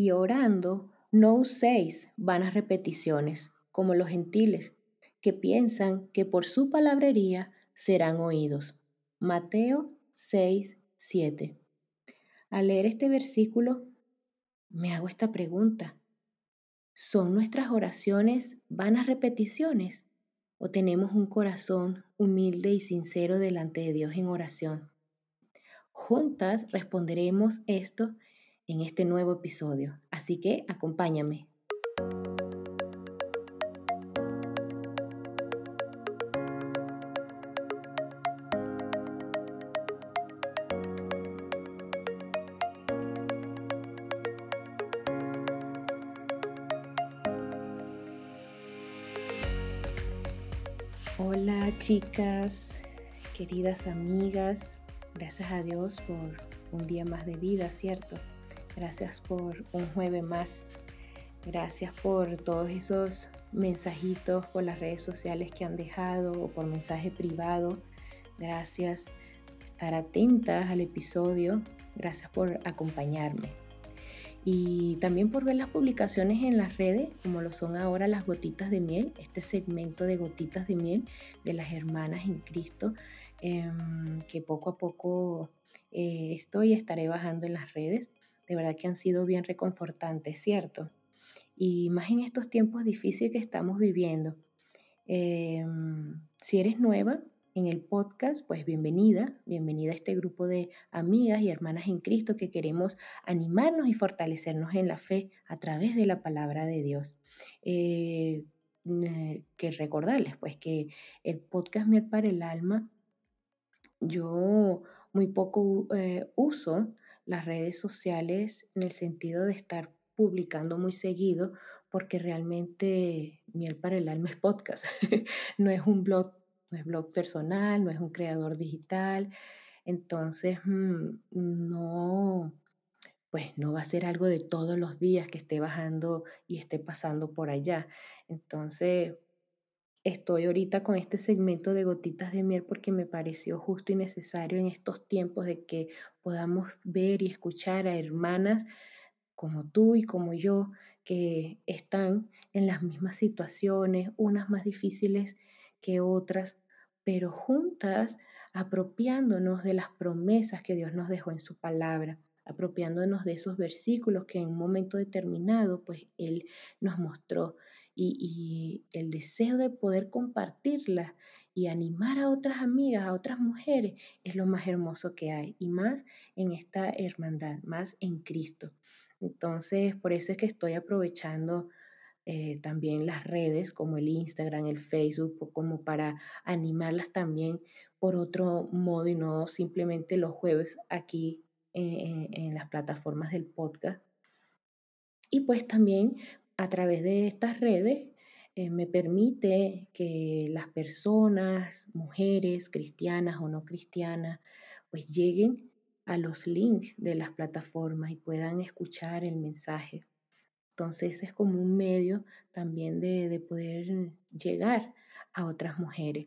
Y orando, no uséis vanas repeticiones, como los gentiles, que piensan que por su palabrería serán oídos. Mateo 6, 7. Al leer este versículo, me hago esta pregunta. ¿Son nuestras oraciones vanas repeticiones o tenemos un corazón humilde y sincero delante de Dios en oración? Juntas responderemos esto en este nuevo episodio, así que acompáñame. Hola chicas, queridas amigas, gracias a Dios por un día más de vida, ¿cierto? Gracias por un jueves más. Gracias por todos esos mensajitos por las redes sociales que han dejado o por mensaje privado. Gracias por estar atentas al episodio. Gracias por acompañarme y también por ver las publicaciones en las redes, como lo son ahora las gotitas de miel, este segmento de gotitas de miel de las hermanas en Cristo, em, que poco a poco eh, estoy estaré bajando en las redes. De verdad que han sido bien reconfortantes, ¿cierto? Y más en estos tiempos difíciles que estamos viviendo. Em, si eres nueva, en el podcast, pues bienvenida, bienvenida a este grupo de amigas y hermanas en Cristo que queremos animarnos y fortalecernos en la fe a través de la palabra de Dios. Eh, que recordarles, pues que el podcast Miel para el Alma, yo muy poco eh, uso las redes sociales en el sentido de estar publicando muy seguido, porque realmente Miel para el Alma es podcast, no es un blog no es blog personal, no es un creador digital. Entonces, mm, no, pues no va a ser algo de todos los días que esté bajando y esté pasando por allá. Entonces, estoy ahorita con este segmento de gotitas de miel porque me pareció justo y necesario en estos tiempos de que podamos ver y escuchar a hermanas como tú y como yo que están en las mismas situaciones, unas más difíciles que otras, pero juntas apropiándonos de las promesas que Dios nos dejó en su palabra, apropiándonos de esos versículos que en un momento determinado, pues Él nos mostró y, el deseo de poder compartirlas y animar a otras amigas, a otras mujeres, es lo más hermoso que hay y más en esta hermandad, más en Cristo. Entonces, por eso es que estoy aprovechando eh, también las redes como el Instagram, el Facebook, como para animarlas también por otro modo y no simplemente los jueves aquí en las plataformas del podcast. Y pues también a través de estas redes eh, me permite que las personas, mujeres, cristianas o no cristianas, pues lleguen a los links de las plataformas y puedan escuchar el mensaje. Entonces es como un medio también de, poder llegar a otras mujeres.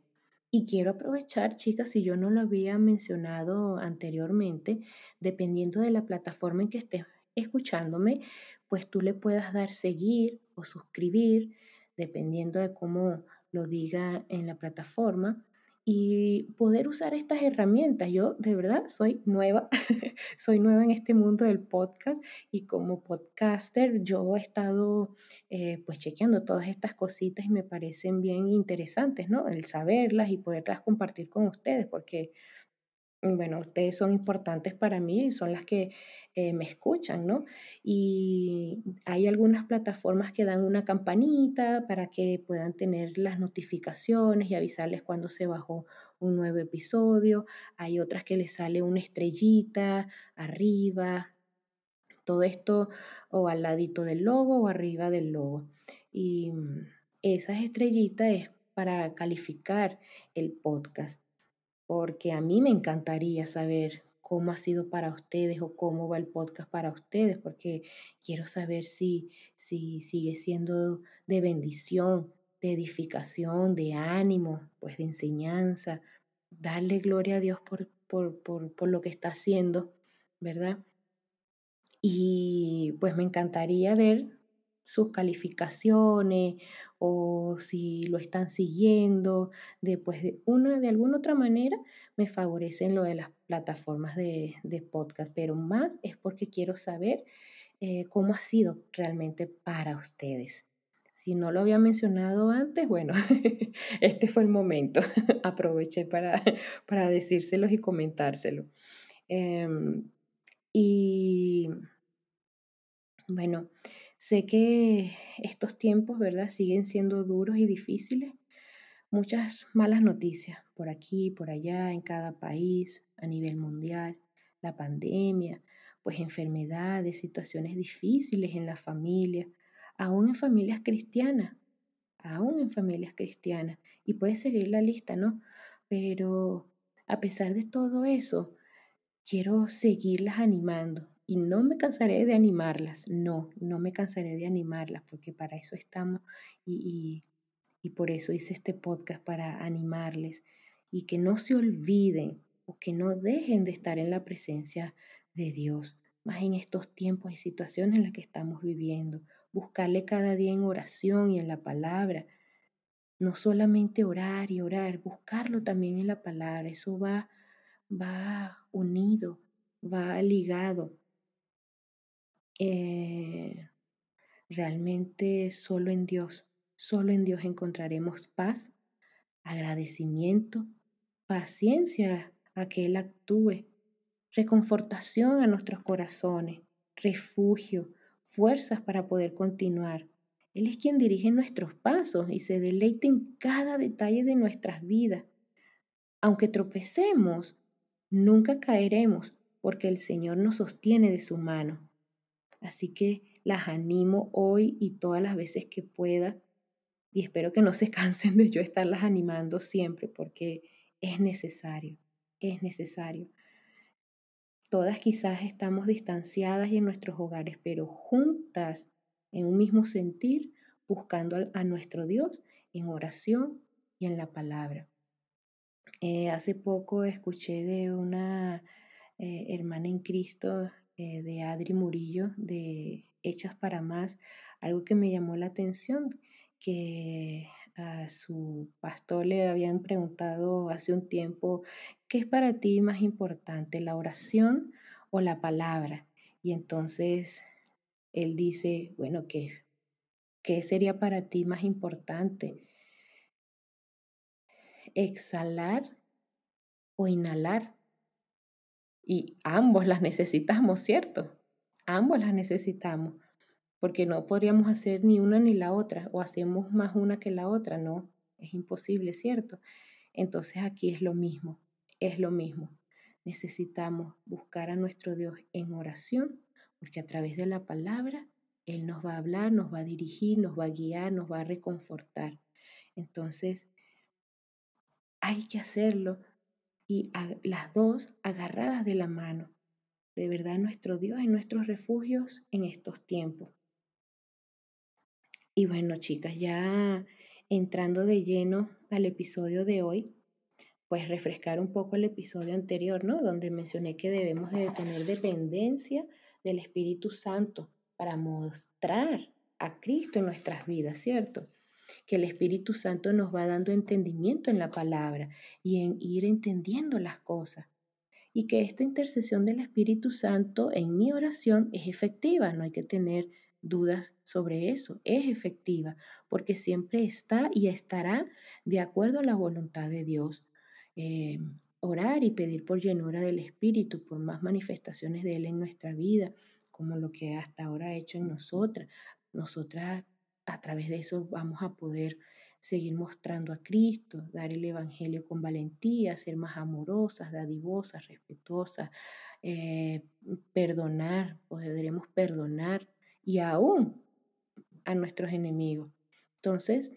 Y quiero aprovechar, chicas, si yo no lo había mencionado anteriormente, dependiendo de la plataforma en que estés escuchándome, pues tú le puedas dar seguir o suscribir, dependiendo de cómo lo diga en la plataforma y poder usar estas herramientas. Yo de verdad soy nueva, soy nueva en este mundo del podcast y como podcaster yo he estado eh, pues chequeando todas estas cositas y me parecen bien interesantes, ¿no? El saberlas y poderlas compartir con ustedes porque bueno, ustedes son importantes para mí y son las que eh, me escuchan, ¿no? Y hay algunas plataformas que dan una campanita para que puedan tener las notificaciones y avisarles cuando se bajó un nuevo episodio. Hay otras que les sale una estrellita arriba, todo esto o al ladito del logo o arriba del logo. Y mm, esas estrellitas es para calificar el podcast porque a mí me encantaría saber cómo ha sido para ustedes o cómo va el podcast para ustedes, porque quiero saber si, si sigue siendo de bendición, de edificación, de ánimo, pues de enseñanza. Darle gloria a Dios por, por, por, por lo que está haciendo, ¿verdad? Y pues me encantaría ver sus calificaciones o si lo están siguiendo, después de una, de alguna otra manera, me favorecen lo de las plataformas de, podcast, pero más es porque quiero saber eh, cómo ha sido realmente para ustedes. Si no lo había mencionado antes, bueno, este fue el momento. Aproveché para, para decírselos y comentárselo. Em, y bueno, sé que estos tiempos, ¿verdad? Siguen siendo duros y difíciles. Muchas malas noticias por aquí, por allá, en cada país, a nivel mundial. La pandemia, pues enfermedades, situaciones difíciles en la familia, aún en familias cristianas, aún en familias cristianas. Y puede seguir la lista, ¿no? Pero a pesar de todo eso, quiero seguirlas animando y no me cansaré de animarlas, no, no me cansaré de animarlas porque para eso estamos y, y, por eso hice este podcast para animarles y que no se olviden o que no dejen de estar en la presencia de Dios, más en estos tiempos y situaciones en las que estamos viviendo, buscarle cada día en oración y en la palabra. No solamente orar y orar, buscarlo también en la palabra, eso va va unido, va ligado. Eh, realmente solo en Dios, solo en Dios encontraremos paz, agradecimiento, paciencia a que Él actúe, reconfortación a nuestros corazones, refugio, fuerzas para poder continuar. Él es quien dirige nuestros pasos y se deleita en cada detalle de nuestras vidas. Aunque tropecemos, Nunca caeremos porque el Señor nos sostiene de su mano. Así que las animo hoy y todas las veces que pueda y espero que no se cansen de yo estarlas animando siempre porque es necesario, es necesario. Todas quizás estamos distanciadas y en nuestros hogares, pero juntas en un mismo sentir, buscando a nuestro Dios en oración y en la palabra. Eh, hace poco escuché de una eh, hermana en Cristo, eh, de Adri Murillo, de Hechas para Más, algo que me llamó la atención, que a su pastor le habían preguntado hace un tiempo, ¿qué es para ti más importante, la oración o la palabra? Y entonces él dice, bueno, ¿qué, qué sería para ti más importante? exhalar o inhalar. Y ambos las necesitamos, ¿cierto? Ambos las necesitamos, porque no podríamos hacer ni una ni la otra, o hacemos más una que la otra, no, es imposible, ¿cierto? Entonces aquí es lo mismo, es lo mismo. Necesitamos buscar a nuestro Dios en oración, porque a través de la palabra Él nos va a hablar, nos va a dirigir, nos va a guiar, nos va a reconfortar. Entonces, hay que hacerlo y las dos agarradas de la mano. De verdad nuestro Dios y nuestros refugios en estos tiempos. Y bueno, chicas, ya entrando de lleno al episodio de hoy, pues refrescar un poco el episodio anterior, ¿no? Donde mencioné que debemos de tener dependencia del Espíritu Santo para mostrar a Cristo en nuestras vidas, ¿cierto? Que el Espíritu Santo nos va dando entendimiento en la palabra y en ir entendiendo las cosas. Y que esta intercesión del Espíritu Santo en mi oración es efectiva, no hay que tener dudas sobre eso, es efectiva, porque siempre está y estará de acuerdo a la voluntad de Dios. Eh, orar y pedir por llenura del Espíritu, por más manifestaciones de Él en nuestra vida, como lo que hasta ahora ha hecho en nosotras. Nosotras a través de eso vamos a poder seguir mostrando a Cristo, dar el Evangelio con valentía, ser más amorosas, dadivosas, respetuosas, eh, perdonar, podremos perdonar y aún a nuestros enemigos. Entonces,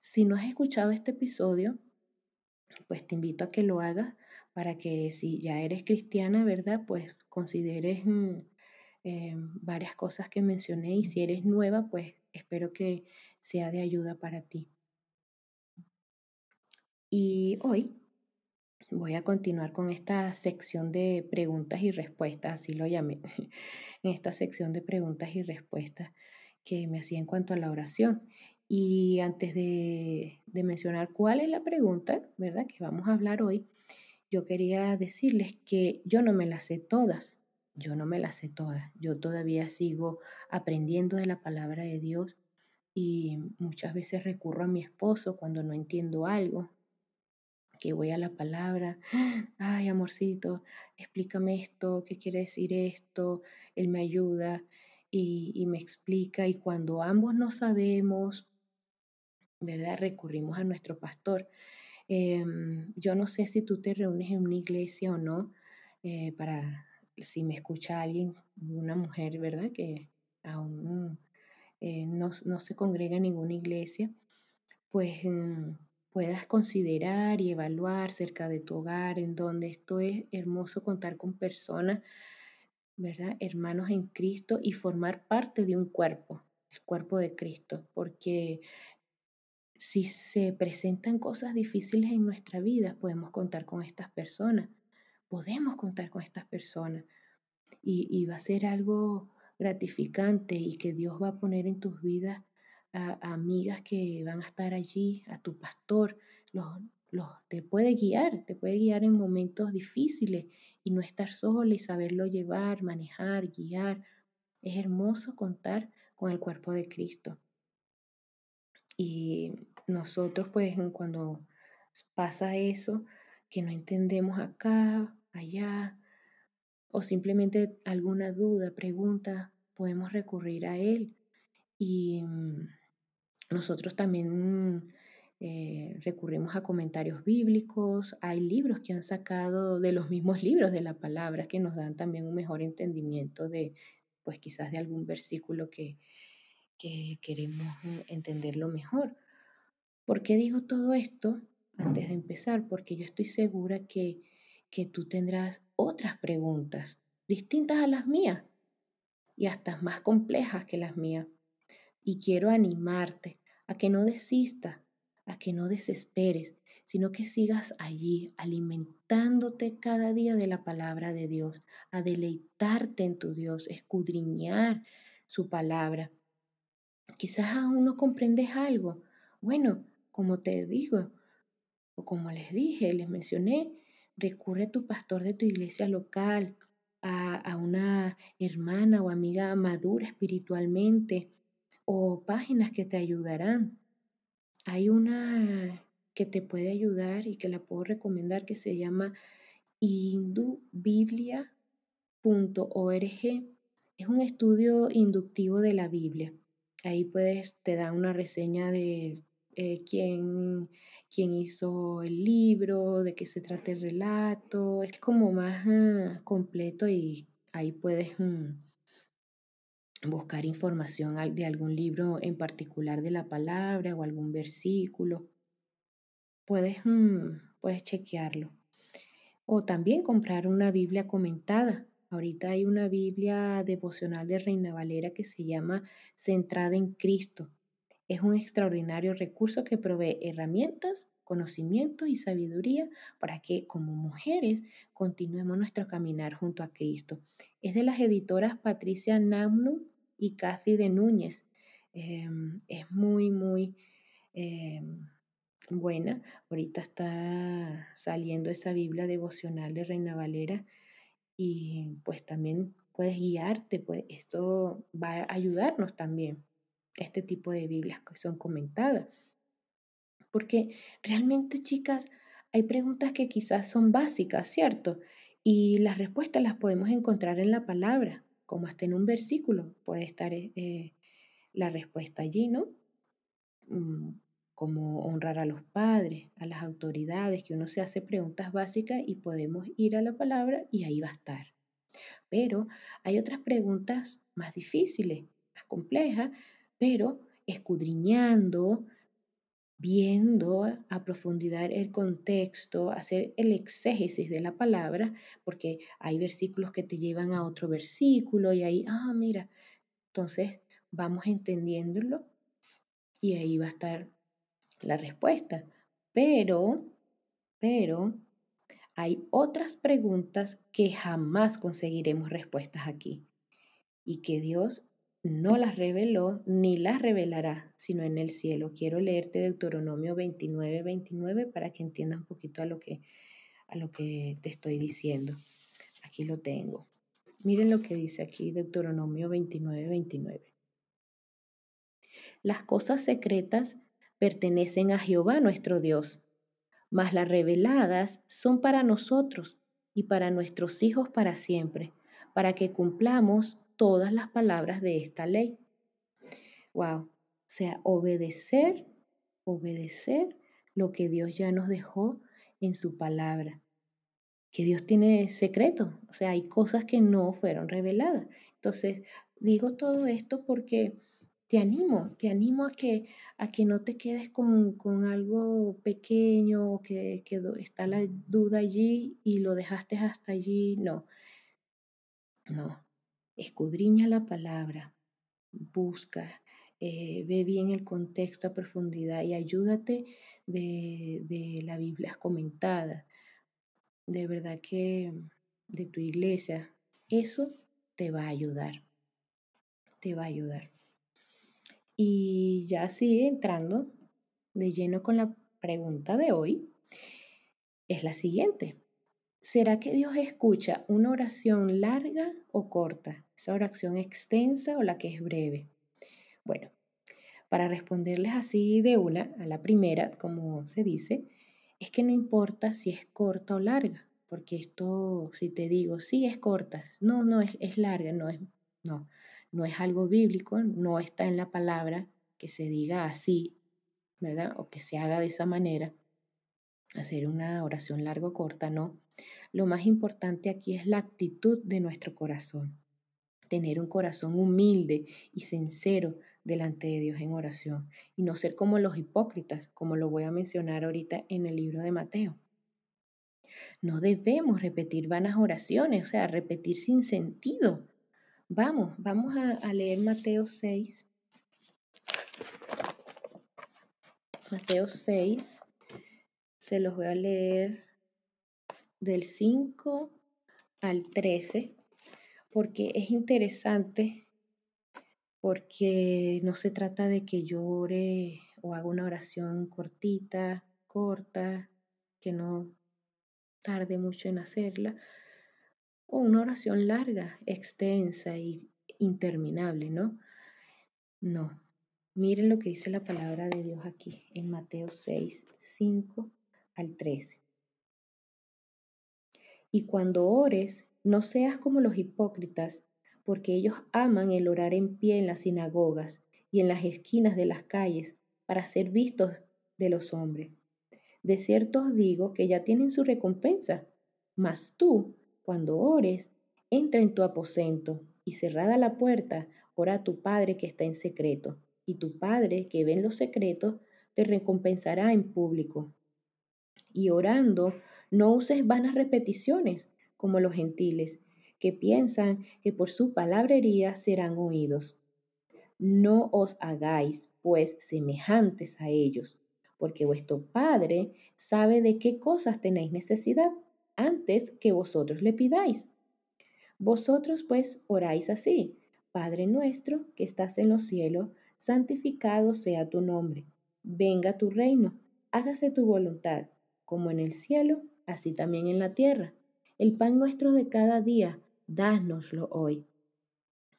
si no has escuchado este episodio, pues te invito a que lo hagas para que si ya eres cristiana, ¿verdad? Pues consideres mm, eh, varias cosas que mencioné y si eres nueva, pues espero que sea de ayuda para ti. Y hoy voy a continuar con esta sección de preguntas y respuestas, así lo llamé, en esta sección de preguntas y respuestas que me hacía en cuanto a la oración. Y antes de, de mencionar cuál es la pregunta, ¿verdad? Que vamos a hablar hoy, yo quería decirles que yo no me las sé todas, yo no me las sé todas, yo todavía sigo aprendiendo de la palabra de Dios y muchas veces recurro a mi esposo cuando no entiendo algo, que voy a la palabra, ay amorcito, explícame esto, qué quiere decir esto, él me ayuda y, me explica y cuando ambos no sabemos, ¿verdad? Recurrimos a nuestro pastor. Em, yo no sé si tú te reúnes en una iglesia o no, eh, para si me escucha alguien, una mujer, ¿verdad? Que aún eh, no, no, se congrega en ninguna iglesia, pues mm, puedas considerar y evaluar cerca de tu hogar, en donde esto es hermoso contar con personas, ¿verdad? Hermanos en Cristo y formar parte de un cuerpo, el cuerpo de Cristo, porque si se presentan cosas difíciles en nuestra vida, podemos contar con estas personas, podemos contar con estas personas y, va a ser algo gratificante y que Dios va a poner en tus vidas a, amigas que van a estar allí, a tu pastor, los, los, te puede guiar, te puede guiar en momentos difíciles y no estar sola y saberlo llevar, manejar, guiar. Es hermoso contar con el cuerpo de Cristo. Y nosotros pues cuando pasa eso, que no entendemos acá, allá, o simplemente alguna duda, pregunta, podemos recurrir a Él. Y mm, nosotros también eh, recurrimos a comentarios bíblicos, hay libros que han sacado de los mismos libros de la palabra que nos dan también un mejor entendimiento de, pues quizás de algún versículo que, que queremos entenderlo mejor. ¿Por qué digo todo esto antes de empezar? Porque yo estoy segura que, que tú tendrás otras preguntas distintas a las mías y hasta más complejas que las mías. Y quiero animarte a que no desistas, a que no desesperes, sino que sigas allí alimentándote cada día de la palabra de Dios, a deleitarte en tu Dios, escudriñar su palabra. Quizás aún no comprendes algo. Bueno, como te digo, o como les dije, les mencioné, recurre a tu pastor de tu iglesia local, a, a una hermana o amiga madura espiritualmente, o páginas que te ayudarán. Hay una que te puede ayudar y que la puedo recomendar que se llama indubiblia.org. Es un estudio inductivo de la Biblia. Ahí puedes, te da una reseña de eh, quién, quién, hizo el libro, de qué se trata el relato. Es como más uh, completo y ahí puedes mm, buscar información de algún libro en particular de la palabra o algún versículo. Puedes, mm, puedes chequearlo. O también comprar una Biblia comentada. Ahorita hay una Biblia devocional de Reina Valera que se llama Centrada en Cristo. Es un extraordinario recurso que provee herramientas, conocimiento y sabiduría para que como mujeres continuemos nuestro caminar junto a Cristo. Es de las editoras Patricia Namnu y Cathy de Núñez. Em, es muy, muy em, buena. Ahorita está saliendo esa Biblia devocional de Reina Valera y pues también puedes guiarte, pues esto va a ayudarnos también, este tipo de Biblias que son comentadas. Porque realmente, chicas, hay preguntas que quizás son básicas, ¿cierto? Y las respuestas las podemos encontrar en la palabra como hasta en un versículo puede estar eh, eh, la respuesta allí, ¿no? Mm, como honrar a los padres, a las autoridades, que uno se hace preguntas básicas y podemos ir a la palabra y ahí va a estar. Pero hay otras preguntas más difíciles, más complejas, pero escudriñando, viendo a profundidad el contexto, hacer el exégesis de la palabra, porque hay versículos que te llevan a otro versículo y ahí, ah, mira, entonces vamos entendiéndolo y ahí va a estar la respuesta. Pero, pero, hay otras preguntas que jamás conseguiremos respuestas aquí y que Dios no las reveló ni las revelará, sino en el cielo. Quiero leerte Deuteronomio 29, 29 para que entiendas un poquito a lo que, a lo que te estoy diciendo. Aquí lo tengo. Miren lo que dice aquí Deuteronomio 29, 29. Las cosas secretas pertenecen a Jehová nuestro Dios, mas las reveladas son para nosotros y para nuestros hijos para siempre, para que cumplamos todas las palabras de esta ley. Wow, o sea, obedecer, obedecer lo que Dios ya nos dejó en su palabra. Que Dios tiene secretos, o sea, hay cosas que no fueron reveladas. Entonces, digo todo esto porque te animo, te animo a que, a que no te quedes con, algo pequeño, que, que está la duda allí y lo dejaste hasta allí. No, no, escudriña la palabra, busca, eh, ve bien el contexto a profundidad y ayúdate de, de la Biblia comentada. De verdad que de tu iglesia, eso te va a ayudar. Te va a ayudar. Y ya sigue entrando de lleno con la pregunta de hoy, es la siguiente. ¿Será que Dios escucha una oración larga o corta? ¿Esa oración extensa o la que es breve? Bueno, para responderles así de una, a la primera, como se dice, es que no importa si es corta o larga, porque esto, si te digo, sí es corta, no, no, es, es larga, no es, no, no es algo bíblico, no está en la palabra que se diga así, ¿verdad? O que se haga de esa manera, hacer una oración larga o corta, no. Lo más importante aquí es la actitud de nuestro corazón. Tener un corazón humilde y sincero delante de Dios en oración y no ser como los hipócritas, como lo voy a mencionar ahorita en el libro de Mateo. No debemos repetir vanas oraciones, o sea, repetir sin sentido. Vamos, vamos a, leer Mateo 6. Mateo 6, se los voy a leer del 5 al 13, porque es interesante, porque no se trata de que llore o haga una oración cortita, corta, que no tarde mucho en hacerla, o una oración larga, extensa y interminable, ¿no? No. Miren lo que dice la palabra de Dios aquí en Mateo 6, 5 al 13. Y cuando ores, no seas como los hipócritas, porque ellos aman el orar en pie en las sinagogas y en las esquinas de las calles para ser vistos de los hombres. De cierto os digo que ya tienen su recompensa. Mas tú, cuando ores, entra en tu aposento y cerrada la puerta, ora a tu Padre que está en secreto, y tu Padre que ve en los secretos te recompensará en público. Y orando, no uses vanas repeticiones como los gentiles, que piensan que por su palabrería serán oídos. No os hagáis, pues, semejantes a ellos, porque vuestro Padre sabe de qué cosas tenéis necesidad antes que vosotros le pidáis. Vosotros, pues, oráis así, Padre nuestro que estás en los cielos, santificado sea tu nombre. Venga tu reino, hágase tu voluntad, como en el cielo, así también en la tierra. El pan nuestro de cada día, dánoslo hoy.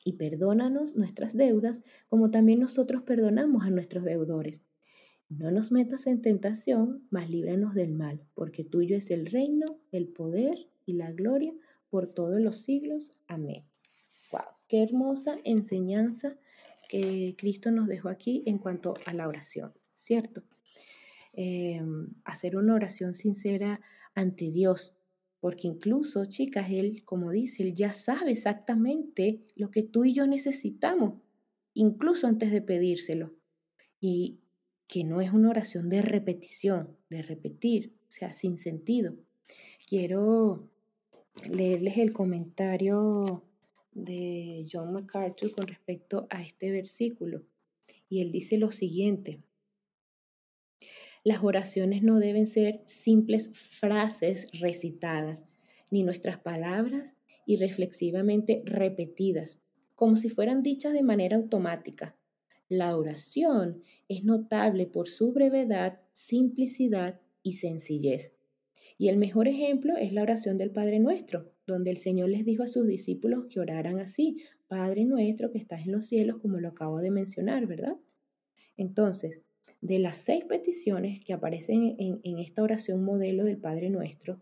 Y perdónanos nuestras deudas, como también nosotros perdonamos a nuestros deudores. No nos metas en tentación, mas líbranos del mal, porque tuyo es el reino, el poder y la gloria por todos los siglos. Amén. Wow, qué hermosa enseñanza que Cristo nos dejó aquí en cuanto a la oración, ¿cierto? Em, hacer una oración sincera ante Dios, porque incluso, chicas, Él, como dice, Él ya sabe exactamente lo que tú y yo necesitamos, incluso antes de pedírselo. Y que no es una oración de repetición, de repetir, o sea, sin sentido. Quiero leerles el comentario de John MacArthur con respecto a este versículo. Y él dice lo siguiente, Las oraciones no deben ser simples frases recitadas, ni nuestras palabras irreflexivamente repetidas, como si fueran dichas de manera automática. La oración es notable por su brevedad, simplicidad y sencillez. Y el mejor ejemplo es la oración del Padre Nuestro, donde el Señor les dijo a sus discípulos que oraran así, Padre Nuestro que estás en los cielos, como lo acabo de mencionar, ¿verdad? Entonces, de las seis peticiones que aparecen en, en esta oración modelo del Padre Nuestro,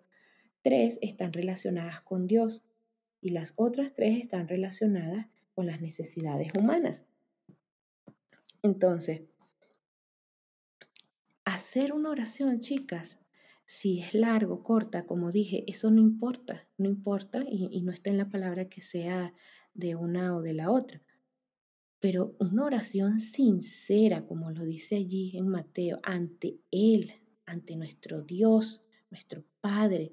tres están relacionadas con Dios y las otras tres están relacionadas con las necesidades humanas. Entonces, hacer una oración, chicas, si es largo, corta, como dije, eso no importa, no importa y, no está en la palabra que sea de una o de la otra. Pero una oración sincera, como lo dice allí en Mateo, ante Él, ante nuestro Dios, nuestro Padre.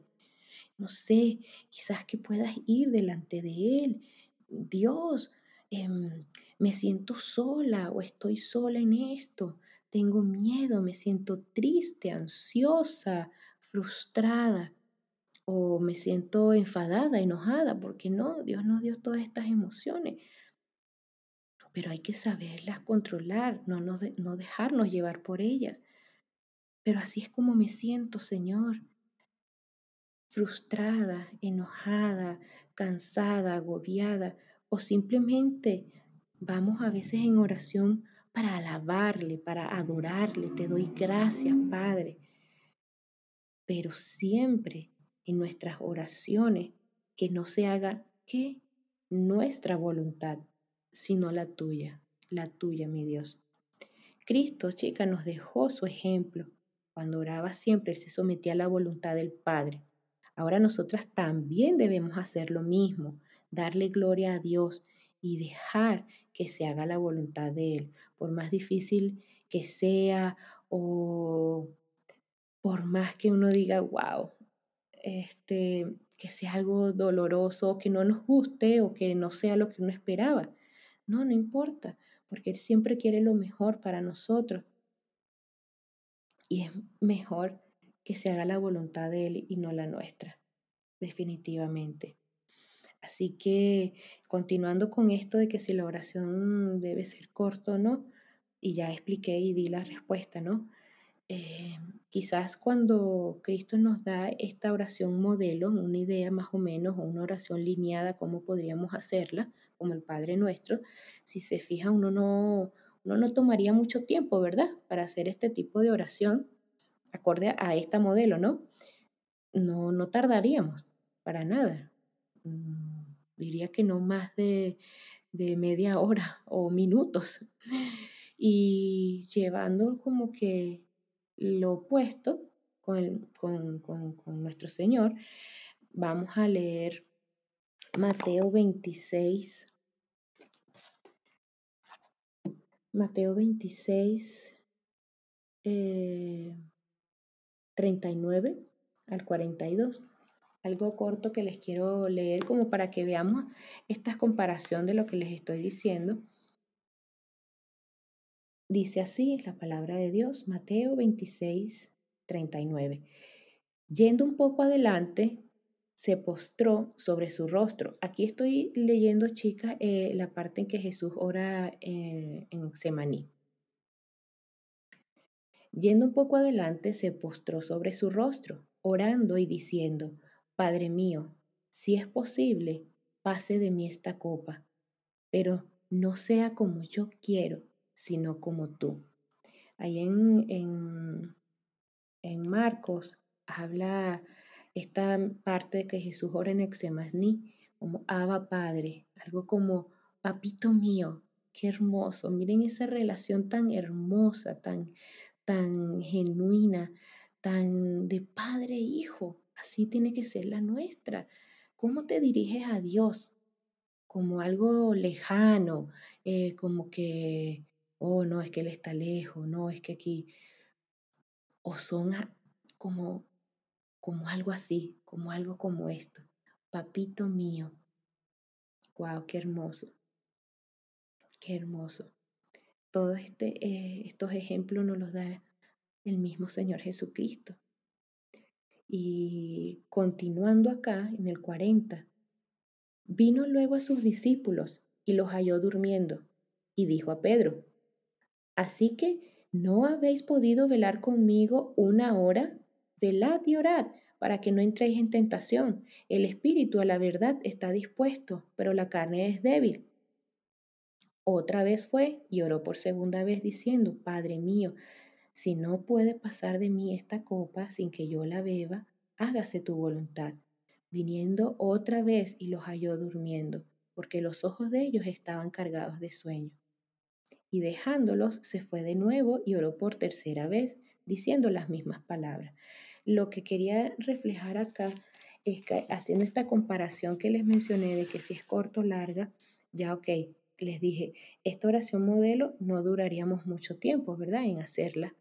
No sé, quizás que puedas ir delante de Él. Dios, Em, me siento sola o estoy sola en esto, tengo miedo, me siento triste, ansiosa, frustrada o me siento enfadada, enojada, porque no, Dios nos dio todas estas emociones. Pero hay que saberlas controlar, no, no, no dejarnos llevar por ellas. Pero así es como me siento, Señor. Frustrada, enojada, cansada, agobiada o simplemente vamos a veces en oración para alabarle, para adorarle. Te doy gracias, Padre. Pero siempre en nuestras oraciones que no se haga que nuestra voluntad, sino la tuya, la tuya, mi Dios. Cristo, chica, nos dejó su ejemplo. Cuando oraba siempre se sometía a la voluntad del Padre. Ahora nosotras también debemos hacer lo mismo darle gloria a Dios y dejar que se haga la voluntad de Él, por más difícil que sea o por más que uno diga, wow, este, que sea algo doloroso, que no nos guste o que no sea lo que uno esperaba. No, no importa, porque Él siempre quiere lo mejor para nosotros. Y es mejor que se haga la voluntad de Él y no la nuestra, definitivamente. Así que continuando con esto de que si la oración debe ser corta o no, y ya expliqué y di la respuesta, ¿no? Eh, quizás cuando Cristo nos da esta oración modelo, una idea más o menos, o una oración lineada, cómo podríamos hacerla, como el Padre Nuestro, si se fija, uno no, uno no tomaría mucho tiempo, ¿verdad? Para hacer este tipo de oración, acorde a esta modelo, ¿no? No, no tardaríamos para nada. Mm, diría que no más de, media hora o minutos. Y llevando como que lo opuesto con, con, nuestro Señor, vamos a leer Mateo 26. Mateo 26, 39 eh, al 42 algo corto que les quiero leer como para que veamos esta comparación de lo que les estoy diciendo. Dice así la palabra de Dios, Mateo 26, 39. Yendo un poco adelante, se postró sobre su rostro. Aquí estoy leyendo, chicas, eh, la parte en que Jesús ora en, en Semaní. Yendo un poco adelante, se postró sobre su rostro, orando y diciendo, Padre mío, si es posible, pase de mí esta copa, pero no sea como yo quiero, sino como tú. Ahí en, en, en Marcos habla esta parte de que Jesús ora en Exemasní, como Abba Padre, algo como Papito mío, qué hermoso. Miren esa relación tan hermosa, tan, tan genuina, tan de padre e hijo. Así tiene que ser la nuestra. ¿Cómo te diriges a Dios? Como algo lejano, eh, como que, oh, no, es que Él está lejos, no, es que aquí, o son como, como algo así, como algo como esto. Papito mío. Wow, qué hermoso. Qué hermoso. Todos este, eh, estos ejemplos nos los da el mismo Señor Jesucristo. Y continuando acá, en el 40, vino luego a sus discípulos y los halló durmiendo, y dijo a Pedro, Así que, ¿no habéis podido velar conmigo una hora? Velad y orad para que no entréis en tentación. El espíritu a la verdad está dispuesto, pero la carne es débil. Otra vez fue y oró por segunda vez diciendo, Padre mío, si no puede pasar de mí esta copa sin que yo la beba, hágase tu voluntad. Viniendo otra vez y los halló durmiendo, porque los ojos de ellos estaban cargados de sueño. Y dejándolos, se fue de nuevo y oró por tercera vez, diciendo las mismas palabras. Lo que quería reflejar acá es que haciendo esta comparación que les mencioné de que si es corto o larga, ya ok, les dije, esta oración modelo no duraríamos mucho tiempo, ¿verdad? En hacerla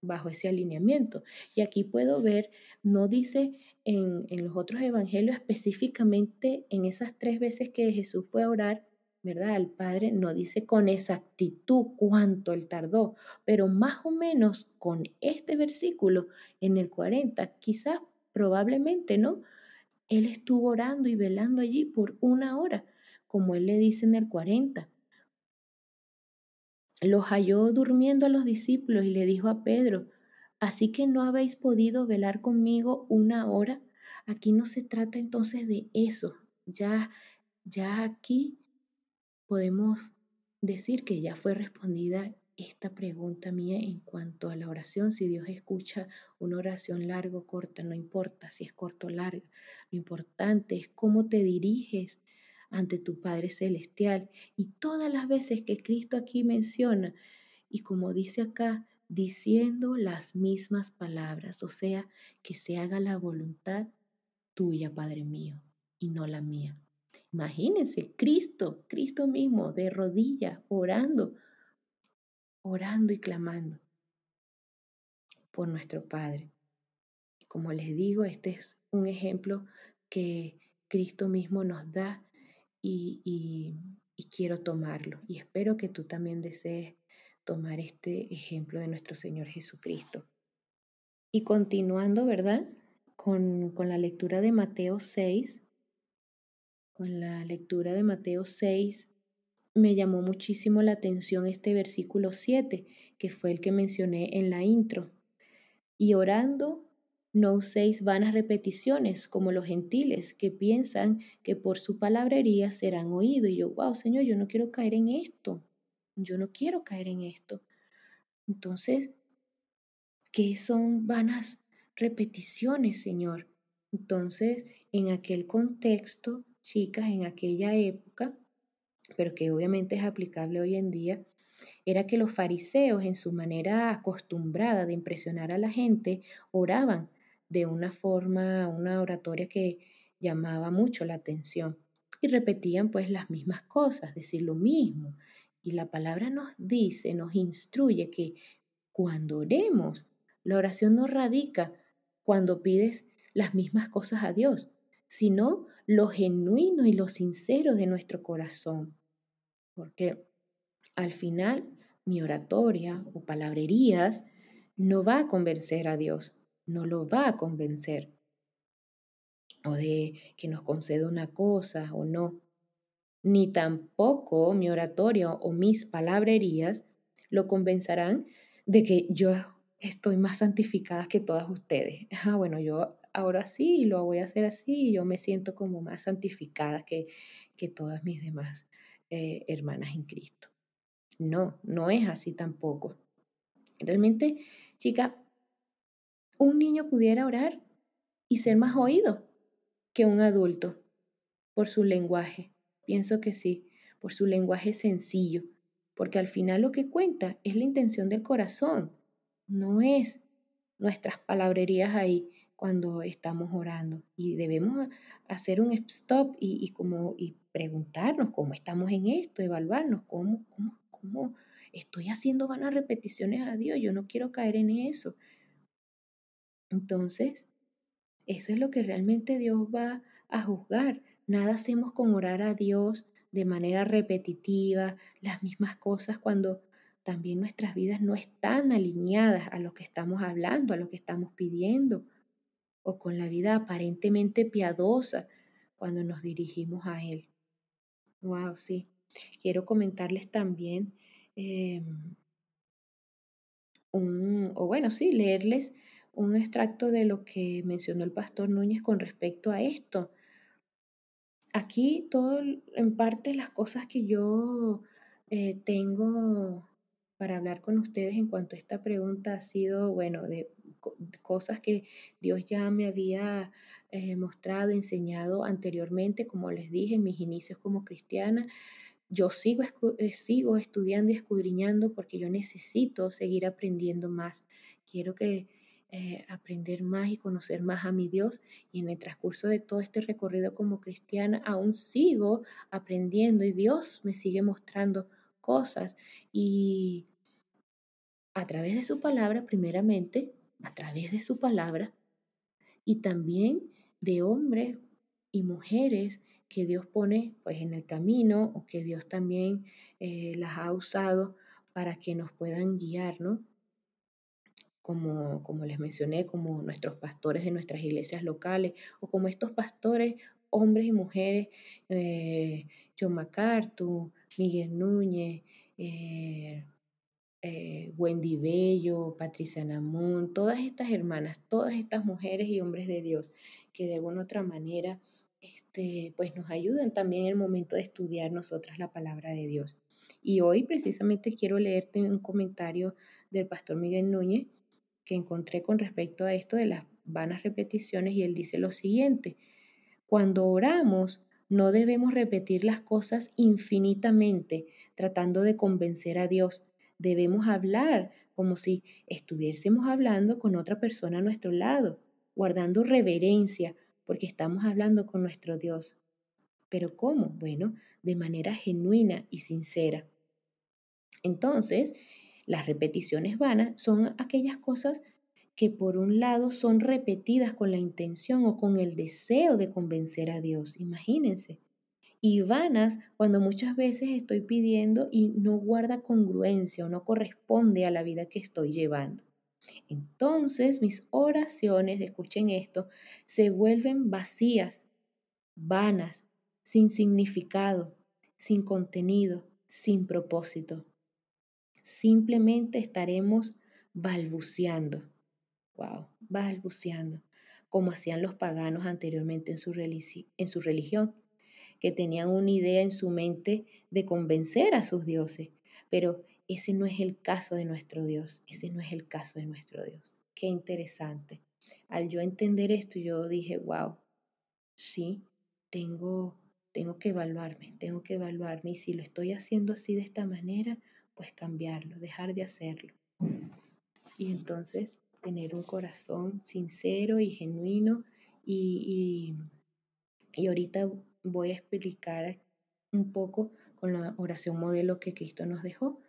bajo ese alineamiento. Y aquí puedo ver, no dice en, en, los otros evangelios específicamente en esas tres veces que Jesús fue a orar, ¿verdad? Al Padre, no dice con exactitud cuánto él tardó, pero más o menos con este versículo en el 40, quizás probablemente, ¿no? Él estuvo orando y velando allí por una hora, como él le dice en el 40 los halló durmiendo a los discípulos y le dijo a Pedro, ¿así que no habéis podido velar conmigo una hora? Aquí no se trata entonces de eso. Ya, ya aquí podemos decir que ya fue respondida esta pregunta mía en cuanto a la oración. Si Dios escucha una oración larga o corta, no importa si es corta o larga. Lo importante es cómo te diriges ante tu Padre Celestial. Y todas las veces que Cristo aquí menciona, y como dice acá, diciendo las mismas palabras, o sea, que se haga la voluntad tuya, Padre mío, y no la mía. Imagínense, Cristo, Cristo mismo, de rodillas, orando, orando y clamando por nuestro Padre. Como les digo, este es un ejemplo que Cristo mismo nos da y, quiero tomarlo. Y espero que tú también desees tomar este ejemplo de nuestro Señor Jesucristo. Y continuando, ¿verdad? Con, con, la lectura de Mateo 6, con la lectura de Mateo 6, me llamó muchísimo la atención este versículo 7, que fue el que mencioné en la intro. Y orando, no uséis vanas repeticiones como los gentiles que piensan que por su palabrería serán oídos. Y yo, wow, Señor, yo no quiero caer en esto. Yo no quiero caer en esto. Entonces, ¿qué son vanas repeticiones, Señor? Entonces, en aquel contexto, chicas, en aquella época, pero que obviamente es aplicable hoy en día, era que los fariseos, en su manera acostumbrada de impresionar a la gente, oraban de una forma, una oratoria que llamaba mucho la atención. Y repetían pues las mismas cosas, decir lo mismo. Y la palabra nos dice, nos instruye que cuando oremos, la oración no radica cuando pides las mismas cosas a Dios, sino lo genuino y lo sincero de nuestro corazón. Porque al final mi oratoria o palabrerías no va a convencer a Dios, no lo va a convencer. O de que nos conceda una cosa o no. Ni tampoco mi oratoria o mis palabrerías lo convencerán de que yo estoy más santificada que todas ustedes. Ah, bueno, yo ahora sí lo voy a hacer así y yo me siento como más santificada que, que todas mis demás eh, hermanas en Cristo. No, no es así tampoco. Realmente, chica, un niño pudiera orar y ser más oído que un adulto por su lenguaje. Pienso que sí, por su lenguaje sencillo, porque al final lo que cuenta es la intención del corazón, no es nuestras palabrerías ahí cuando estamos orando. Y debemos hacer un stop y, como, y preguntarnos cómo estamos en esto, evaluarnos cómo, cómo, cómo estoy haciendo vanas repeticiones a Dios. Yo no quiero caer en eso. Entonces, eso es lo que realmente Dios va a juzgar. Nada hacemos con orar a Dios de manera repetitiva, las mismas cosas cuando también nuestras vidas no están alineadas a lo que estamos hablando, a lo que estamos pidiendo, o con la vida aparentemente piadosa cuando nos dirigimos a Él. Wow, sí. Quiero comentarles también, em, un, o bueno, sí, leerles un extracto de lo que mencionó el pastor Núñez con respecto a esto. Aquí todo, en parte, las cosas que yo eh, tengo para hablar con ustedes en cuanto a esta pregunta ha sido, bueno, de cosas que Dios ya me había eh, mostrado, enseñado anteriormente, como les dije, en mis inicios como cristiana. Yo sigo, eh, sigo estudiando y escudriñando porque yo necesito seguir aprendiendo más. Quiero que eh, aprender más y conocer más a mi Dios. Y en el transcurso de todo este recorrido como cristiana, aún sigo aprendiendo y Dios me sigue mostrando cosas. Y a través de su palabra, primeramente, a través de su palabra, y también de hombres y mujeres que Dios pone pues en el camino o que Dios también eh, las ha usado para que nos puedan guiar, ¿no? Como, como les mencioné, como nuestros pastores de nuestras iglesias locales o como estos pastores, hombres y mujeres, eh, John MacArthur, Miguel Núñez, eh, eh, Wendy Bello, Patricia Namón, todas estas hermanas, todas estas mujeres y hombres de Dios que de alguna otra manera este, pues nos ayudan también en el momento de estudiar nosotras la palabra de Dios. Y hoy precisamente quiero leerte un comentario del pastor Miguel Núñez que encontré con respecto a esto de las vanas repeticiones y él dice lo siguiente, cuando oramos no debemos repetir las cosas infinitamente tratando de convencer a Dios, Debemos hablar como si estuviésemos hablando con otra persona a nuestro lado, guardando reverencia, porque estamos hablando con nuestro Dios. ¿Pero cómo? Bueno, de manera genuina y sincera. Entonces, las repeticiones vanas son aquellas cosas que por un lado son repetidas con la intención o con el deseo de convencer a Dios. Imagínense y vanas cuando muchas veces estoy pidiendo y no guarda congruencia o no corresponde a la vida que estoy llevando. Entonces mis oraciones, escuchen esto, se vuelven vacías, vanas, sin significado, sin contenido, sin propósito. Simplemente estaremos balbuceando. Wow, balbuceando, como hacían los paganos anteriormente en su, en su religión que tenían una idea en su mente de convencer a sus dioses, pero ese no es el caso de nuestro Dios, ese no es el caso de nuestro Dios. Qué interesante. Al yo entender esto, yo dije, wow, sí, tengo, tengo que evaluarme, tengo que evaluarme y si lo estoy haciendo así de esta manera, pues cambiarlo, dejar de hacerlo. Y entonces tener un corazón sincero y genuino y, y, y ahorita voy a explicar un poco con la oración modelo que Cristo nos dejó.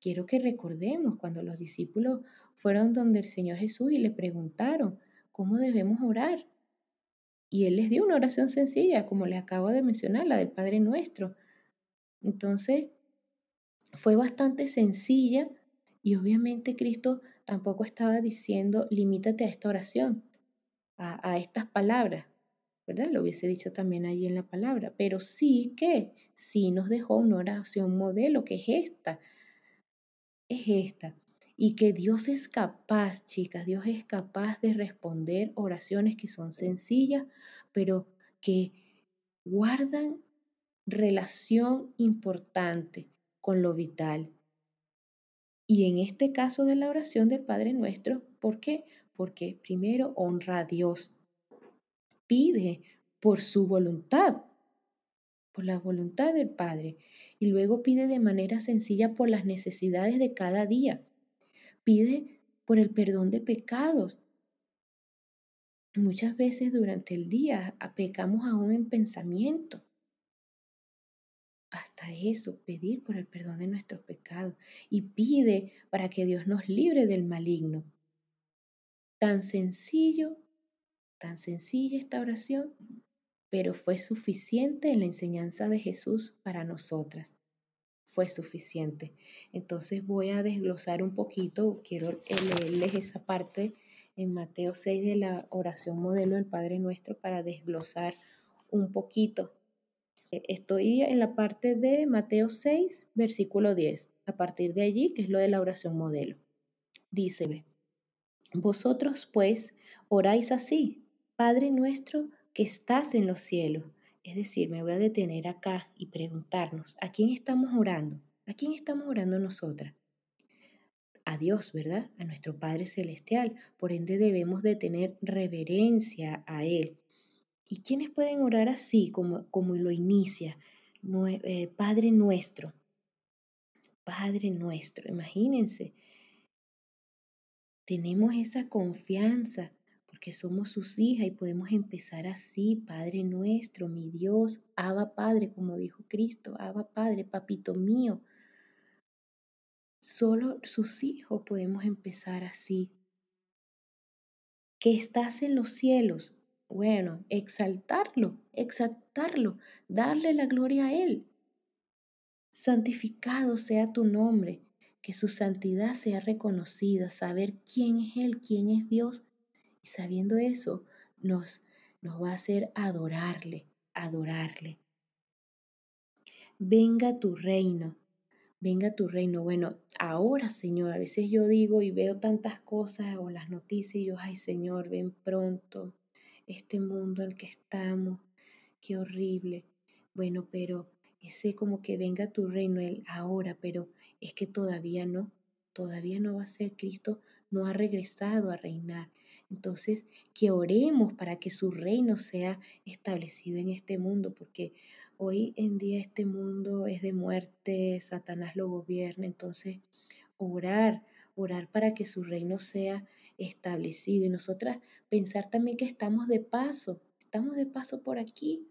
Quiero que recordemos cuando los discípulos fueron donde el Señor Jesús y le preguntaron, ¿cómo debemos orar? Y Él les dio una oración sencilla, como les acabo de mencionar, la del Padre Nuestro. Entonces, fue bastante sencilla y obviamente Cristo tampoco estaba diciendo, limítate a esta oración, a, a estas palabras. Lo hubiese dicho también allí en la palabra, pero sí que, sí nos dejó una oración modelo, que es esta, es esta. Y que Dios es capaz, chicas, Dios es capaz de responder oraciones que son sencillas, pero que guardan relación importante con lo vital. Y en este caso de la oración del Padre Nuestro, ¿por qué? Porque primero honra a Dios, pide por su voluntad, por la voluntad del Padre, y luego pide de manera sencilla por las necesidades de cada día. Pide por el perdón de pecados. Muchas veces durante el día pecamos aún en pensamiento. Hasta eso, pedir por el perdón de nuestros pecados. Y pide para que Dios nos libre del maligno. Tan sencillo Tan sencilla esta oración, pero fue suficiente en la enseñanza de Jesús para nosotras. fue suficiente. Entonces voy a desglosar un poquito, quiero leerles esa parte en Mateo 6 de la oración modelo del Padre Nuestro para desglosar un poquito. Estoy en la parte de Mateo 6, versículo 10, a partir de allí, que es lo de la oración modelo. Dice, vosotros pues oráis así, Padre nuestro que estás en los cielos. Es decir, me voy a detener acá y preguntarnos, ¿a quién estamos orando? ¿A quién estamos orando nosotras? A Dios, ¿verdad? A nuestro Padre Celestial. Por ende debemos de tener reverencia a Él. ¿Y quiénes pueden orar así como, como lo inicia? Eh, Padre nuestro. Padre nuestro. Imagínense. Tenemos esa confianza porque somos sus hijas y podemos empezar así, Padre nuestro, mi Dios, Abba Padre, como dijo Cristo, Abba Padre, papito mío. Solo sus hijos podemos empezar así. Que estás en los cielos. Bueno, exaltarlo, exaltarlo, darle la gloria a Él. Santificado sea tu nombre, que su santidad sea reconocida, saber quién es Él, quién es Dios y sabiendo eso, nos, nos va a hacer adorarle, adorarle. Venga tu reino, venga tu reino. Bueno, ahora Señor, a veces yo digo y veo tantas cosas o las noticias y yo, ay Señor, ven pronto este mundo el que estamos, qué horrible. Bueno, pero ese como que venga tu reino el ahora, pero es que todavía no, todavía no va a ser Cristo, no ha regresado a reinar. Entonces, que oremos para que su reino sea establecido en este mundo, porque hoy en día este mundo es de muerte, Satanás lo gobierna, entonces orar, orar para que su reino sea establecido y nosotras pensar también que estamos de paso, estamos de paso por aquí.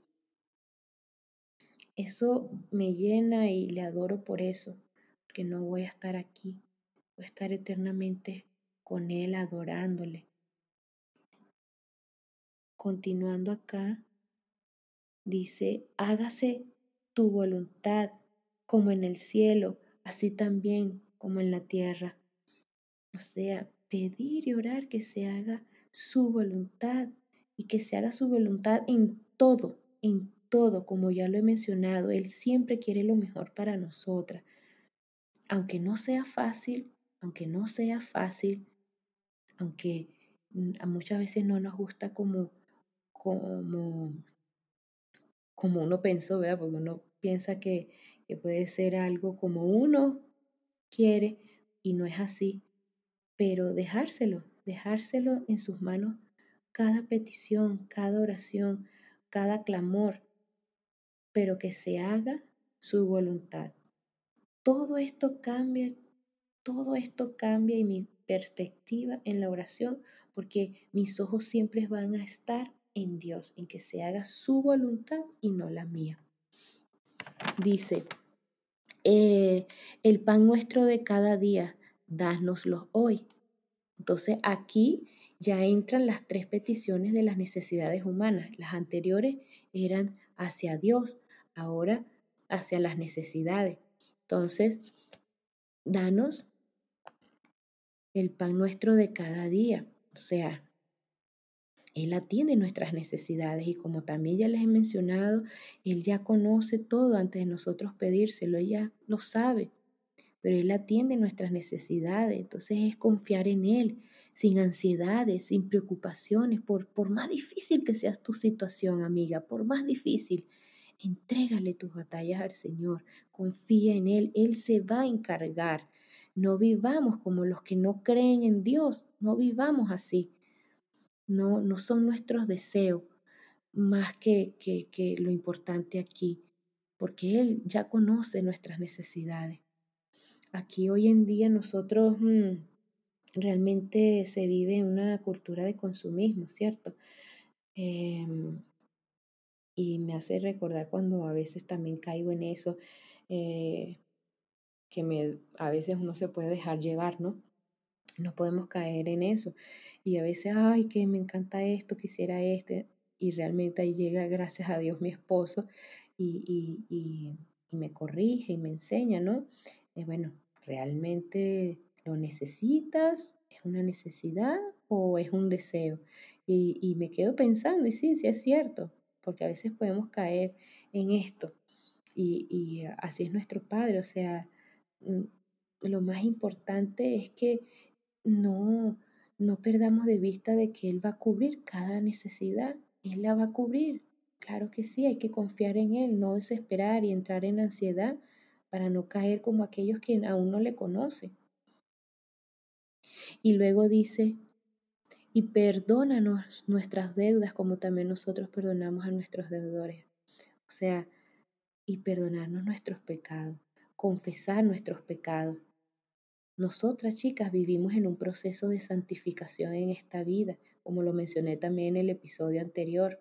Eso me llena y le adoro por eso, porque no voy a estar aquí, voy a estar eternamente con Él adorándole. Continuando acá, dice, hágase tu voluntad como en el cielo, así también como en la tierra. O sea, pedir y orar que se haga su voluntad y que se haga su voluntad en todo, en todo, como ya lo he mencionado. Él siempre quiere lo mejor para nosotras. Aunque no sea fácil, aunque no sea fácil, aunque mm, muchas veces no nos gusta como como, como uno pensó, ¿verdad? Porque uno piensa que, que puede ser algo como uno quiere y no es así. Pero dejárselo, dejárselo en sus manos cada petición, cada oración, cada clamor, pero que se haga su voluntad. Todo esto cambia, todo esto cambia y mi perspectiva en la oración, porque mis ojos siempre van a estar en Dios, en que se haga su voluntad y no la mía. Dice, eh, el pan nuestro de cada día, dánoslo hoy. Entonces aquí ya entran las tres peticiones de las necesidades humanas. Las anteriores eran hacia Dios, ahora hacia las necesidades. Entonces, danos el pan nuestro de cada día. O sea, él atiende nuestras necesidades y como también ya les he mencionado, Él ya conoce todo antes de nosotros pedírselo, Él ya lo sabe, pero Él atiende nuestras necesidades, entonces es confiar en Él, sin ansiedades, sin preocupaciones, por, por más difícil que sea tu situación, amiga, por más difícil, entrégale tus batallas al Señor, confía en Él, Él se va a encargar. No vivamos como los que no creen en Dios, no vivamos así no, no son nuestros deseos más que, que, lo importante aquí, porque Él ya conoce nuestras necesidades. Aquí hoy en día nosotros mm, realmente se vive una cultura de consumismo, ¿cierto? Em, y me hace recordar cuando a veces también caigo en eso, eh, que me, a veces uno se puede dejar llevar, ¿no? No podemos caer en eso. Y a veces, ay, que me encanta esto, quisiera este. Y realmente ahí llega, gracias a Dios, mi esposo. Y, y, y me corrige y me enseña, ¿no? Eh, bueno, ¿realmente lo necesitas? ¿Es una necesidad o es un deseo? Y, y me quedo pensando, y sí, sí es cierto, porque a veces podemos caer en esto. Y, y así es nuestro Padre, o sea, mm, lo más importante es que no, no perdamos de vista de que Él va a cubrir cada necesidad, Él la va a cubrir. Claro que sí, hay que confiar en Él, no desesperar y entrar en ansiedad para no caer como aquellos que aún no le conocen. Y luego dice, y perdónanos nuestras deudas como también nosotros perdonamos a nuestros deudores. O sea, y perdonarnos nuestros pecados, confesar nuestros pecados. Nosotras, chicas, vivimos en un proceso de santificación en esta vida, como lo mencioné también en el episodio anterior.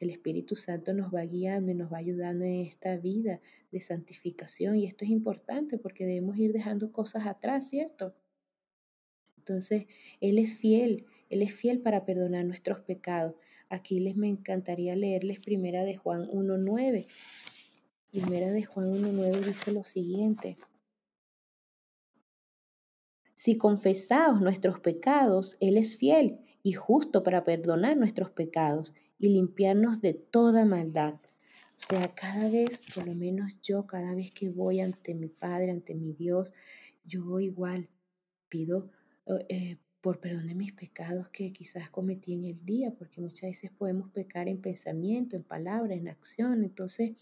El Espíritu Santo nos va guiando y nos va ayudando en esta vida de santificación y esto es importante porque debemos ir dejando cosas atrás, ¿cierto? Entonces, Él es fiel, Él es fiel para perdonar nuestros pecados. Aquí les me encantaría leerles primera de Juan 1.9. Primera de Juan 1.9 dice lo siguiente. Si confesaos nuestros pecados, Él es fiel y justo para perdonar nuestros pecados y limpiarnos de toda maldad. O sea, cada vez, por lo menos yo, cada vez que voy ante mi Padre, ante mi Dios, yo igual pido eh, por perdón de mis pecados que quizás cometí en el día, porque muchas veces podemos pecar en pensamiento, en palabra, en acción. Entonces,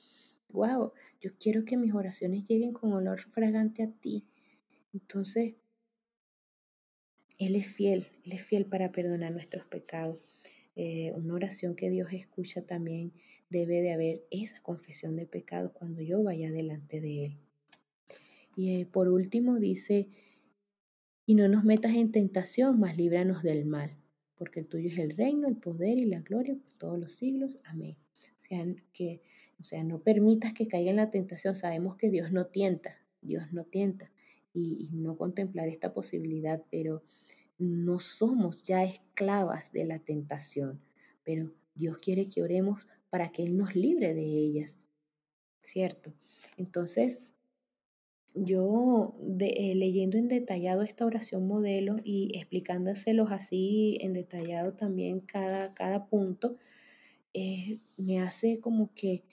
wow, yo quiero que mis oraciones lleguen con olor fragante a ti. Entonces, Él es fiel, Él es fiel para perdonar nuestros pecados. Eh, una oración que Dios escucha también debe de haber esa confesión de pecados cuando yo vaya delante de Él. Y eh, por último dice, y no nos metas en tentación, mas líbranos del mal, porque el tuyo es el reino, el poder y la gloria por todos los siglos. Amén. O sea, que, o sea, no permitas que caiga en la tentación. Sabemos que Dios no tienta, Dios no tienta, y, y no contemplar esta posibilidad, pero no somos ya esclavas de la tentación, pero Dios quiere que oremos para que Él nos libre de ellas, ¿cierto? Entonces, yo eh, leyendo en detallado esta oración modelo y explicándoselos así en detallado también cada, cada punto, eh, me hace como que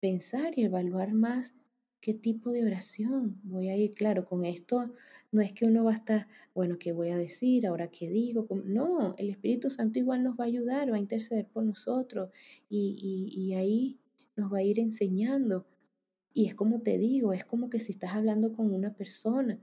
pensar y evaluar más qué tipo de oración voy a ir. Claro, con esto no es que uno va a estar, bueno, ¿qué voy a decir? ¿Ahora qué digo? No, el Espíritu Santo igual nos va a ayudar, va a interceder por nosotros y, y, ahí nos va a ir enseñando. Y es como te digo, es como que si estás hablando con una persona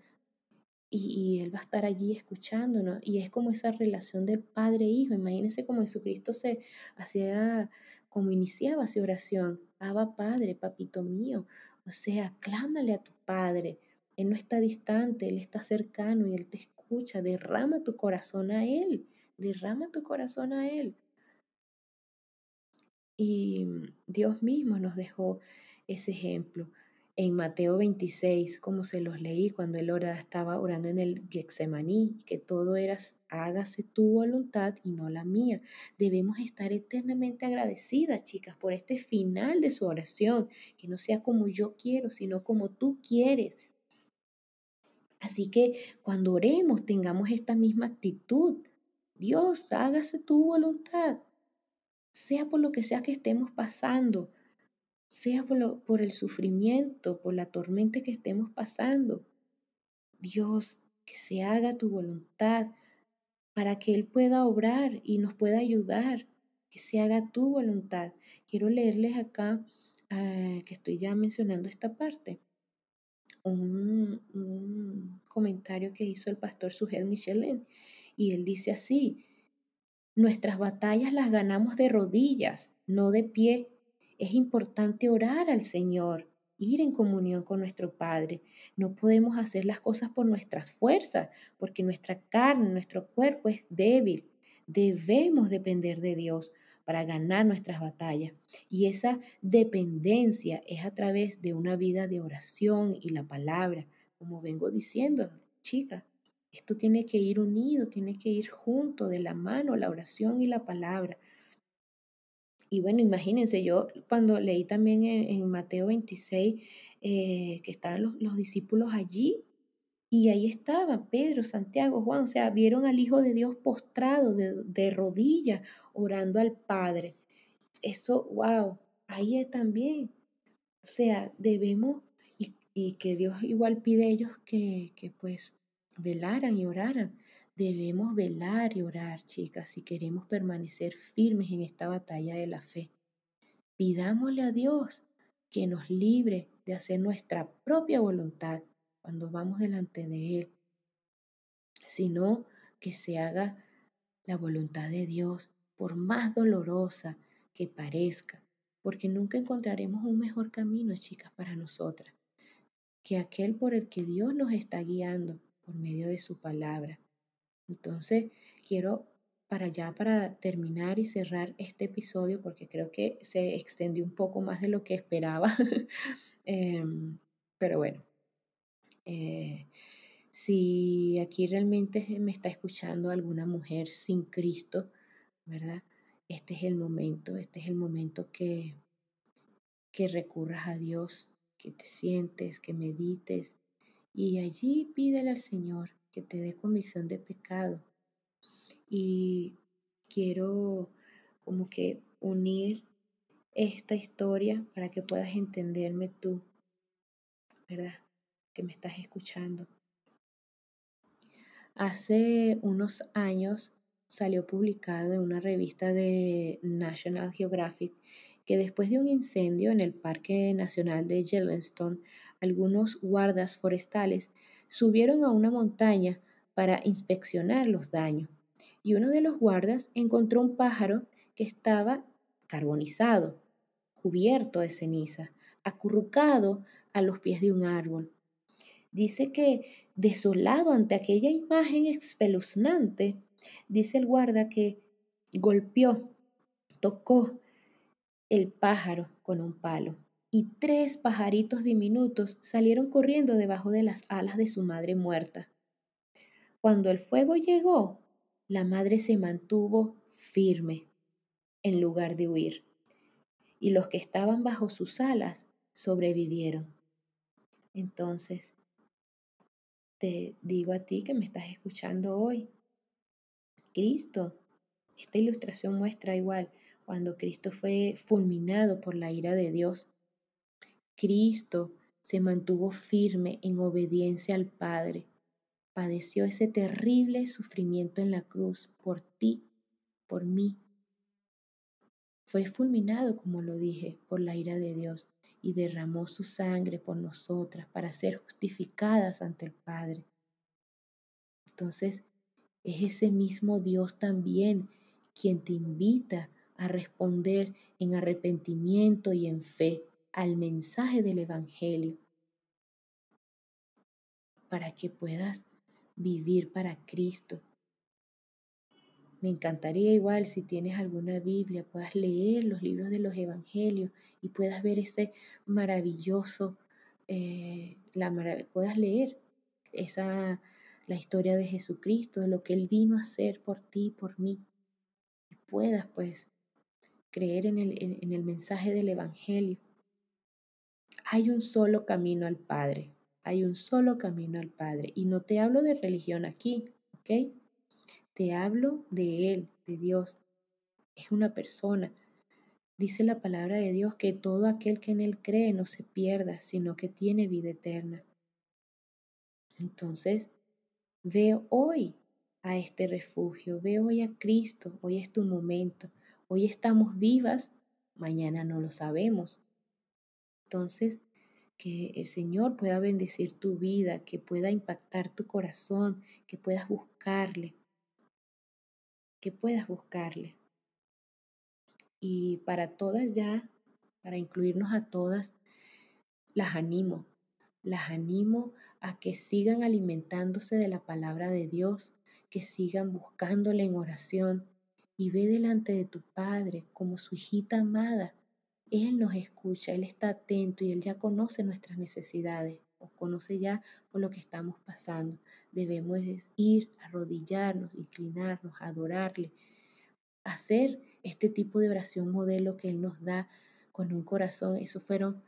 y, y Él va a estar allí escuchándonos. Y es como esa relación del Padre-Hijo. Imagínense como Jesucristo se hacía, como iniciaba su oración. Abba Padre, papito mío. O sea, clámale a tu Padre él no está distante, Él está cercano y Él te escucha. Derrama tu corazón a Él, derrama tu corazón a Él. Y Dios mismo nos dejó ese ejemplo. En Mateo 26, como se los leí cuando él oraba, estaba orando en el Getsemaní, que todo era hágase tu voluntad y no la mía. Debemos estar eternamente agradecidas, chicas, por este final de su oración, que no sea como yo quiero, sino como tú quieres, Así que cuando oremos tengamos esta misma actitud. Dios, hágase tu voluntad, sea por lo que sea que estemos pasando, sea por, el sufrimiento, por la tormenta que estemos pasando. Dios, que se haga tu voluntad para que Él pueda obrar y nos pueda ayudar, que se haga tu voluntad. Quiero leerles acá, ah, que estoy ya mencionando esta parte un, comentario que hizo el pastor Sugel Michelin. Y él dice así, nuestras batallas las ganamos de rodillas, no de pie. Es importante orar al Señor, ir en comunión con nuestro Padre. No podemos hacer las cosas por nuestras fuerzas, porque nuestra carne, nuestro cuerpo es débil. Debemos depender de Dios para ganar nuestras batallas. Y esa dependencia es a través de una vida de oración y la palabra. Como vengo diciendo, chicas, esto tiene que ir unido, tiene que ir junto de la mano, la oración y la palabra. y bueno, imagínense, yo cuando leí también en, Mateo 26 eh, que estaban los, los discípulos allí, y ahí estaba Pedro, Santiago, Juan, o sea, vieron al Hijo de Dios postrado de, rodillas, orando al Padre. Eso, wow, ahí también. O sea, debemos, y, que Dios igual pide a ellos que, que pues velaran y oraran. Debemos velar y orar, chicas, si queremos permanecer firmes en esta batalla de la fe. Pidámosle a Dios que nos libre de hacer nuestra propia voluntad cuando vamos delante de Él, sino que se haga la voluntad de Dios, por más dolorosa que parezca, porque nunca encontraremos un mejor camino, chicas, para nosotras, que aquel por el que Dios nos está guiando por medio de su palabra. Entonces, quiero para ya, para terminar y cerrar este episodio, porque creo que se extendió un poco más de lo que esperaba, em, pero bueno, eh, si aquí realmente me está escuchando alguna mujer sin Cristo, ¿verdad? Este es el momento, este es el momento que, que recurras a Dios, que te sientes, que medites y allí pídele al Señor que te dé convicción de pecado. Y quiero como que unir esta historia para que puedas entenderme tú, ¿verdad? Que me estás escuchando. Hace unos años salió publicado en una revista de National Geographic que después de un incendio en el Parque Nacional de Yellowstone, algunos guardas forestales subieron a una montaña para inspeccionar los daños y uno de los guardas encontró un pájaro que estaba carbonizado, cubierto de ceniza, acurrucado a los pies de un árbol. Dice que, desolado ante aquella imagen espeluznante, dice el guarda que golpeó, tocó el pájaro con un palo y tres pajaritos diminutos salieron corriendo debajo de las alas de su madre muerta. Cuando el fuego llegó, la madre se mantuvo firme en lugar de huir, y los que estaban bajo sus alas sobrevivieron. Entonces, te digo a ti que me estás escuchando hoy. Cristo, esta ilustración muestra igual cuando Cristo fue fulminado por la ira de Dios. Cristo se mantuvo firme en obediencia al Padre. Padeció ese terrible sufrimiento en la cruz por ti, por mí. Fue fulminado, como lo dije, por la ira de Dios y derramó su sangre por nosotras para ser justificadas ante el Padre. Entonces, es ese mismo Dios también quien te invita a responder en arrepentimiento y en fe al mensaje del Evangelio para que puedas vivir para Cristo, me encantaría igual si tienes alguna Biblia, puedas leer los libros de los Evangelios y puedas ver ese maravilloso, eh, la puedas leer esa, la historia de Jesucristo, lo que Él vino a hacer por ti y por mí. Y puedas pues creer en el, en el mensaje del Evangelio. Hay un solo camino al Padre, hay un solo camino al Padre. Y no te hablo de religión aquí, ¿ok? Te hablo de Él, de Dios. Es una persona. Dice la palabra de Dios que todo aquel que en Él cree no se pierda, sino que tiene vida eterna. Entonces, veo hoy a este refugio, veo hoy a Cristo, hoy es tu momento, hoy estamos vivas, mañana no lo sabemos. Entonces, que el Señor pueda bendecir tu vida, que pueda impactar tu corazón, que puedas buscarle, que puedas buscarle. Y para todas ya, para incluirnos a todas, las animo, las animo a que sigan alimentándose de la palabra de Dios, que sigan buscándole en oración y ve delante de tu Padre como su hijita amada. Él nos escucha, Él está atento y Él ya conoce nuestras necesidades o conoce ya por lo que estamos pasando. Debemos ir, arrodillarnos, inclinarnos, adorarle, hacer este tipo de oración modelo que Él nos da con un corazón, esos fueron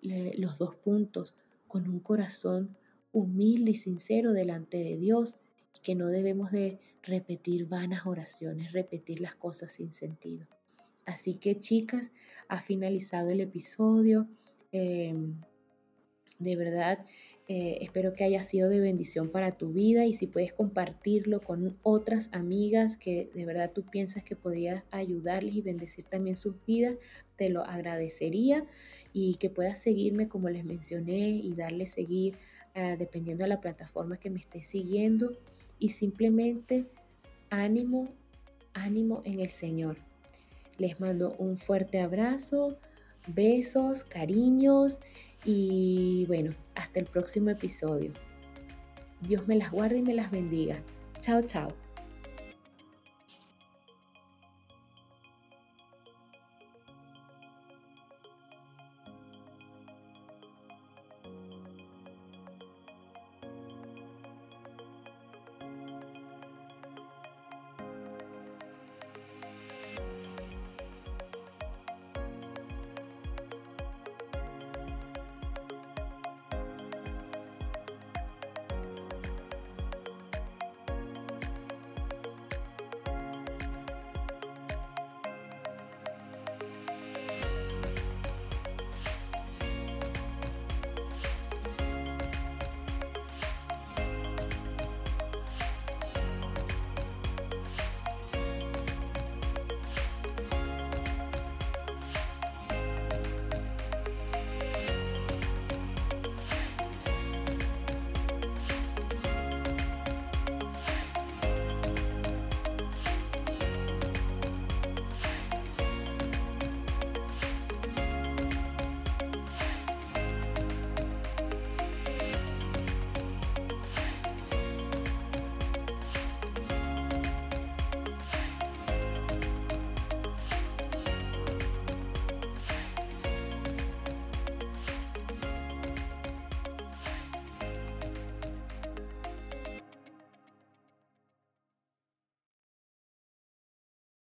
los dos puntos, con un corazón humilde y sincero delante de Dios, que no debemos de repetir vanas oraciones, repetir las cosas sin sentido. Así que chicas, ha finalizado el episodio. Em, de verdad, eh, espero que haya sido de bendición para tu vida y si puedes compartirlo con otras amigas que de verdad tú piensas que podría ayudarles y bendecir también sus vidas, te lo agradecería y que puedas seguirme como les mencioné y darle seguir ah, dependiendo de la plataforma que me estés siguiendo y simplemente ánimo, ánimo en el Señor. Les mando un fuerte abrazo, besos, cariños y bueno, hasta el próximo episodio. Dios me las guarde y me las bendiga. Chao, chao.